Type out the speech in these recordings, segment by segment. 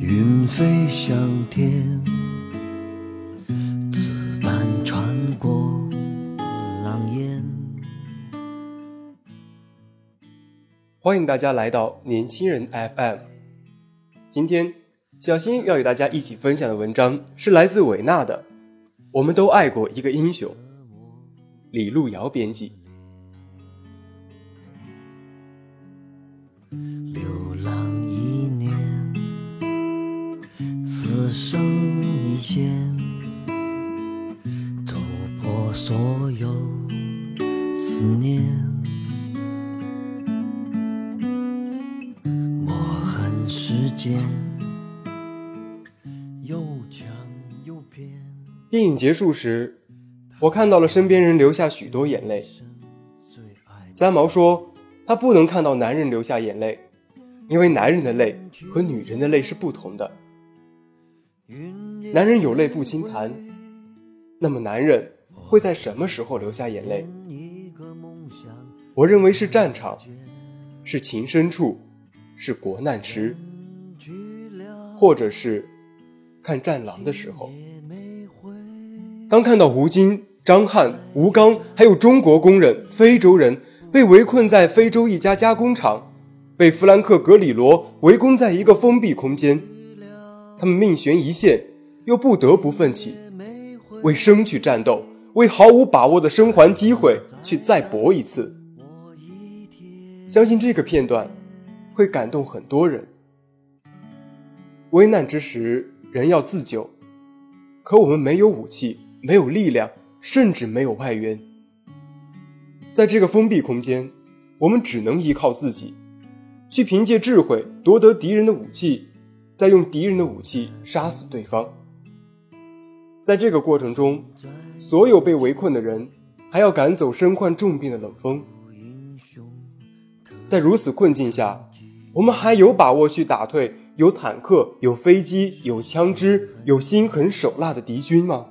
云飞向天，子弹穿过狼烟。欢迎大家来到年轻人 FM。今天，小新要与大家一起分享的文章是来自韦纳的《我们都爱过一个英雄》，李路遥编辑。此生一线，走破所有思念。我恨时间，又强又偏。电影结束时，我看到了身边人流下许多眼泪。三毛说，他不能看到男人流下眼泪，因为男人的泪和女人的泪是不同的。男人有泪不轻弹，那么男人会在什么时候流下眼泪？我认为是战场，是情深处，是国难时，或者是看战狼的时候。当看到吴京、张翰、吴刚，还有中国工人、非洲人被围困在非洲一家加工厂，被弗兰克·格里罗围攻在一个封闭空间，他们命悬一线，又不得不奋起，为生去战斗，为毫无把握的生还机会去再搏一次。相信这个片段会感动很多人。危难之时，人要自救，可我们没有武器。没有力量，甚至没有外援。在这个封闭空间，我们只能依靠自己，去凭借智慧夺得敌人的武器，再用敌人的武器杀死对方。在这个过程中，所有被围困的人还要赶走身患重病的冷风。在如此困境下，我们还有把握去打退有坦克、有飞机、有枪支、有心狠手辣的敌军吗？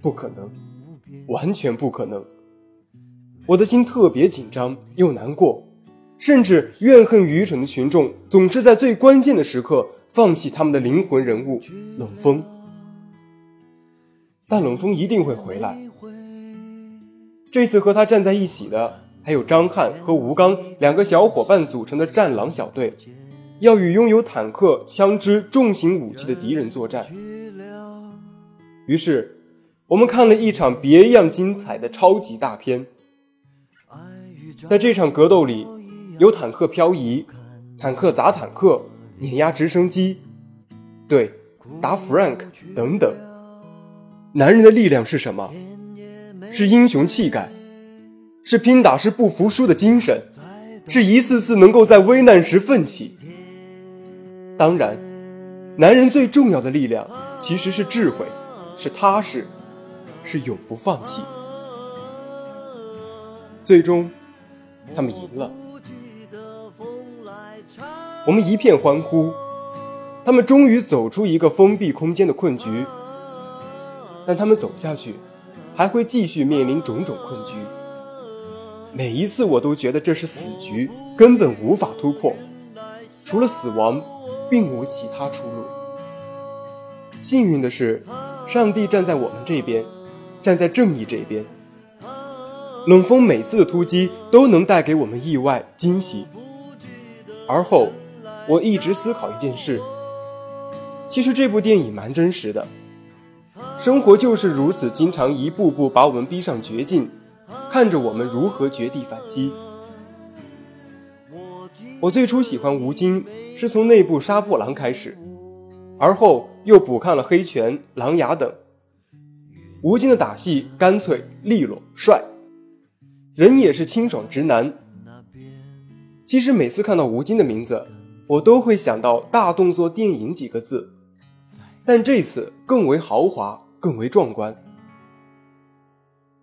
不可能，完全不可能。我的心特别紧张又难过，甚至怨恨愚蠢的群众总是在最关键的时刻放弃他们的灵魂人物冷风。但冷风一定会回来。这次和他站在一起的还有张翰和吴刚两个小伙伴组成的战狼小队，要与拥有坦克、枪支、重型武器的敌人作战。于是。我们看了一场别样精彩的超级大片，在这场格斗里，有坦克漂移、坦克砸坦克、碾压直升机，对，打 Frank 等等。男人的力量是什么？是英雄气概，是拼打是不服输的精神，是一次次能够在危难时奋起。当然，男人最重要的力量其实是智慧，是踏实。是永不放弃。最终，他们赢了。我们一片欢呼。他们终于走出一个封闭空间的困局。但他们走下去，还会继续面临种种困局。每一次，我都觉得这是死局，根本无法突破。除了死亡，并无其他出路。幸运的是，上帝站在我们这边。站在正义这边，冷风每次的突击都能带给我们意外惊喜。而后，我一直思考一件事：其实这部电影蛮真实的。生活就是如此，经常一步步把我们逼上绝境，看着我们如何绝地反击。我最初喜欢吴京，是从那部《杀破狼》开始，而后又补看了《黑拳》《狼牙》等。吴京的打戏干脆利落帅，人也是清爽直男。其实每次看到吴京的名字，我都会想到“大动作电影”几个字，但这次更为豪华，更为壮观。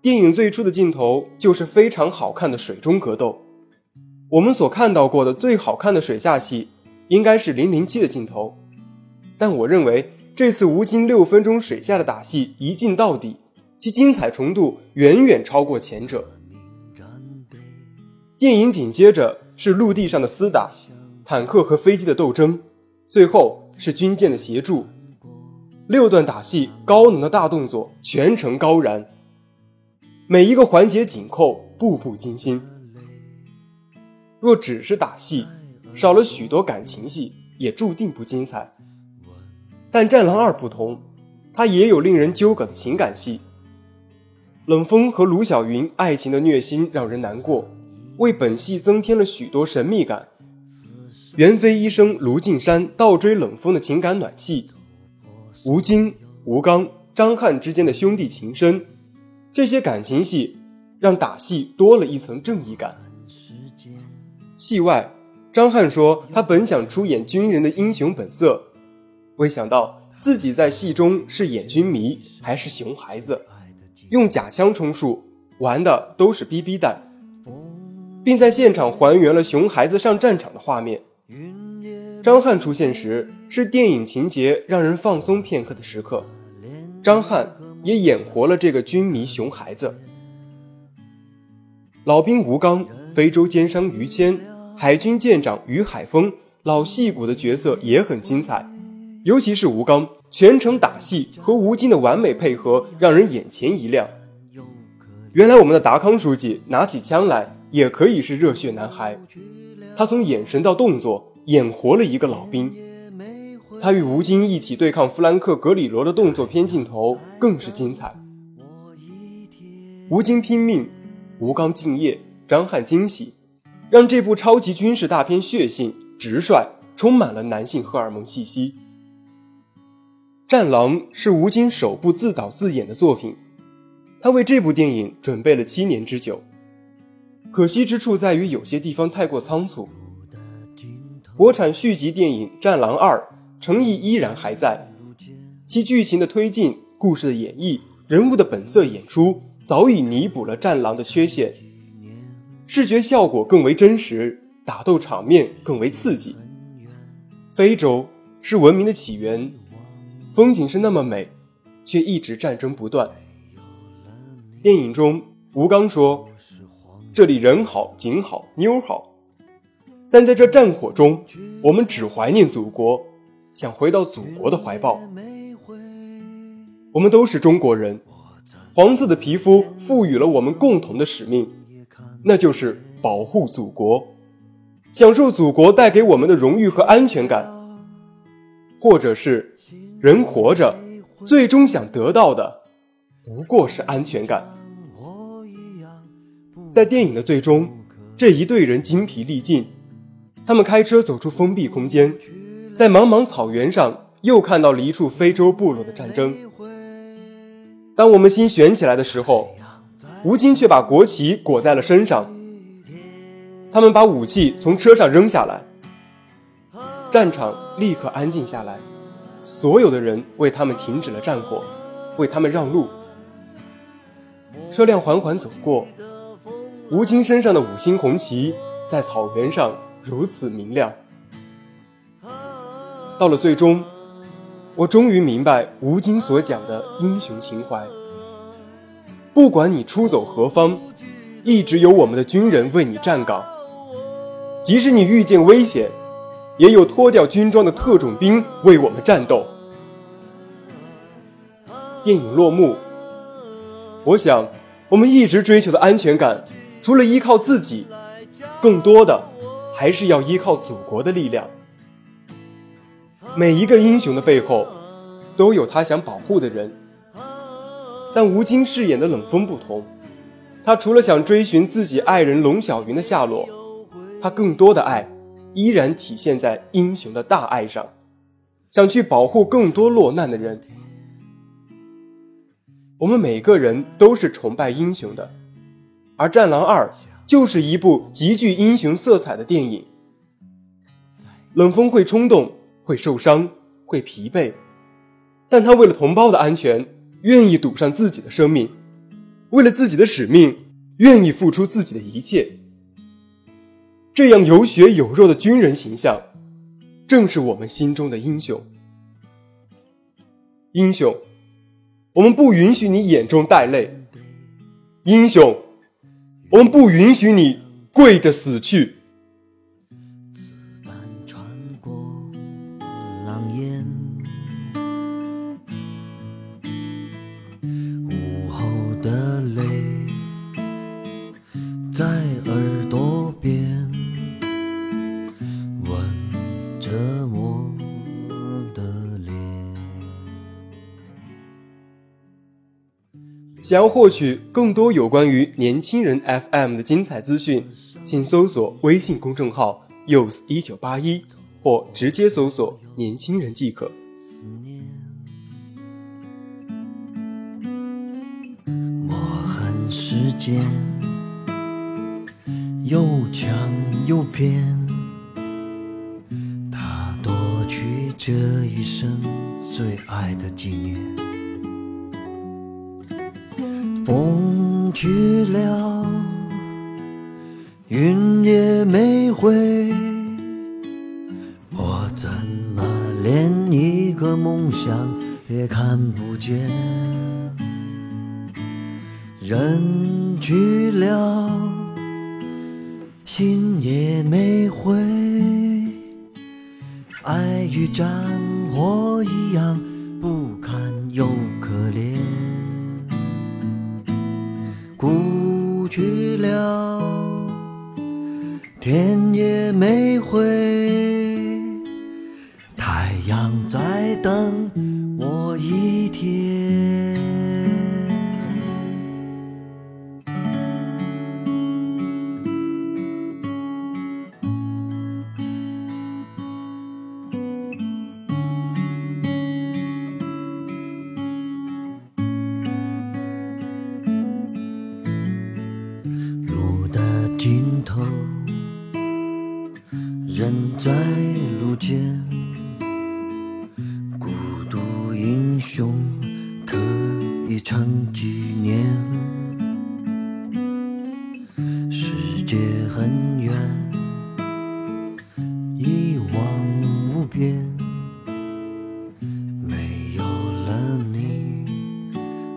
电影最初的镜头就是非常好看的水中格斗。我们所看到过的最好看的水下戏，应该是《零零七》的镜头，但我认为这次吴京六分钟水下的打戏一镜到底，其精彩程度远远超过前者。电影紧接着是陆地上的厮打，坦克和飞机的斗争，最后是军舰的协助。六段打戏，高能的大动作，全程高燃，每一个环节紧扣，步步惊心。若只是打戏，少了许多感情戏，也注定不精彩。但《战狼二》不同，它也有令人纠葛的情感戏。冷锋和卢晓云爱情的虐心让人难过，为本戏增添了许多神秘感。袁飞医生卢靖姗倒追冷锋的情感暖戏，吴京、吴刚、张翰之间的兄弟情深，这些感情戏让打戏多了一层正义感。戏外，张翰说他本想出演军人的英雄本色，未想到自己在戏中是演军迷还是熊孩子，用假枪充数，玩的都是 BB 弹，并在现场还原了熊孩子上战场的画面。张翰出现时是电影情节让人放松片刻的时刻，张翰也演活了这个军迷熊孩子。老兵吴刚。非洲奸商于谦，海军舰长于海峰，老戏骨的角色也很精彩，尤其是吴刚全程打戏和吴京的完美配合，让人眼前一亮。原来我们的达康书记拿起枪来也可以是热血男孩，他从眼神到动作演活了一个老兵。他与吴京一起对抗弗兰克·格里罗的动作片镜头更是精彩。吴京拼命，吴刚敬业。张翰惊喜，让这部超级军事大片血性直率，充满了男性荷尔蒙气息。《战狼》是吴京首部自导自演的作品，他为这部电影准备了七年之久。可惜之处在于有些地方太过仓促。国产续集电影《战狼二》诚意依然还在，其剧情的推进、故事的演绎、人物的本色演出，早已弥补了《战狼》的缺陷。视觉效果更为真实，打斗场面更为刺激。非洲是文明的起源，风景是那么美，却一直战争不断。电影中，吴刚说：“这里人好，景好，妞好。”但在这战火中，我们只怀念祖国，想回到祖国的怀抱。我们都是中国人，黄色的皮肤赋予了我们共同的使命。那就是保护祖国，享受祖国带给我们的荣誉和安全感，或者是人活着最终想得到的不过是安全感。在电影的最终，这一队人精疲力尽，他们开车走出封闭空间，在茫茫草原上又看到了一处非洲部落的战争。当我们心悬起来的时候。吴京却把国旗裹在了身上。他们把武器从车上扔下来，战场立刻安静下来，所有的人为他们停止了战火，为他们让路。车辆缓缓走过，吴京身上的五星红旗在草原上如此明亮。到了最终，我终于明白吴京所讲的英雄情怀。不管你出走何方，一直有我们的军人为你站岗。即使你遇见危险，也有脱掉军装的特种兵为我们战斗。电影落幕，我想，我们一直追求的安全感，除了依靠自己，更多的还是要依靠祖国的力量。每一个英雄的背后，都有他想保护的人。但吴京饰演的冷锋不同，他除了想追寻自己爱人龙小云的下落，他更多的爱依然体现在英雄的大爱上，想去保护更多落难的人。我们每个人都是崇拜英雄的，而《战狼二》就是一部极具英雄色彩的电影。冷锋会冲动，会受伤，会疲惫，但他为了同胞的安全，愿意赌上自己的生命，为了自己的使命，愿意付出自己的一切。这样有血有肉的军人形象，正是我们心中的英雄。英雄。我们不允许你眼中带泪，英雄。我们不允许你跪着死去。想要获取更多有关于年轻人 FM 的精彩资讯，请搜索微信公众号 “youth 一九八一”或直接搜索“年轻人”即可。我恨世间又强又偏，他夺去这一生最爱的纪念。风去了，云也没回，我怎么连一个梦想也看不见？人去了，心也没回，爱与战火一样不堪又可怜。不去了，天也没回，太阳在等边，没有了你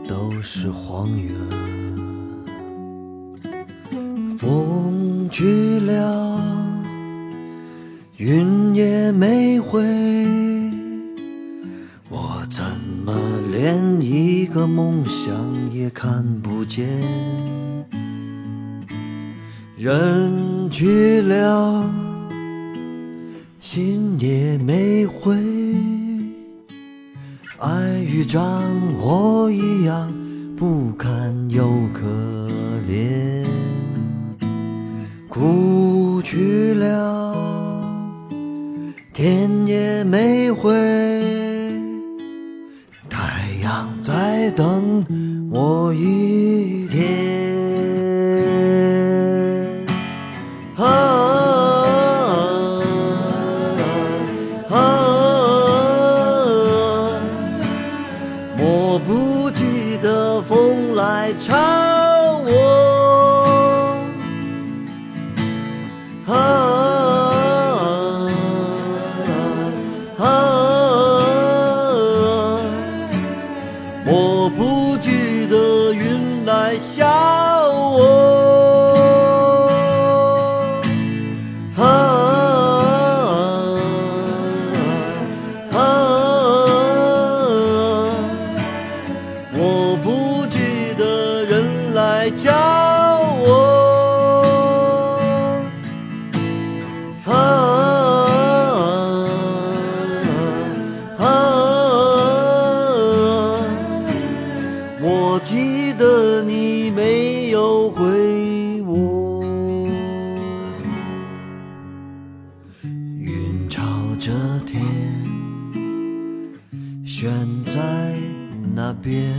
都是荒原。风去了，云也没回，我怎么连一个梦想也看不见？人去了，心也没回，爱与战火一样不堪又可怜。哭去了，天也没回，太阳在等我一天。悬在那边，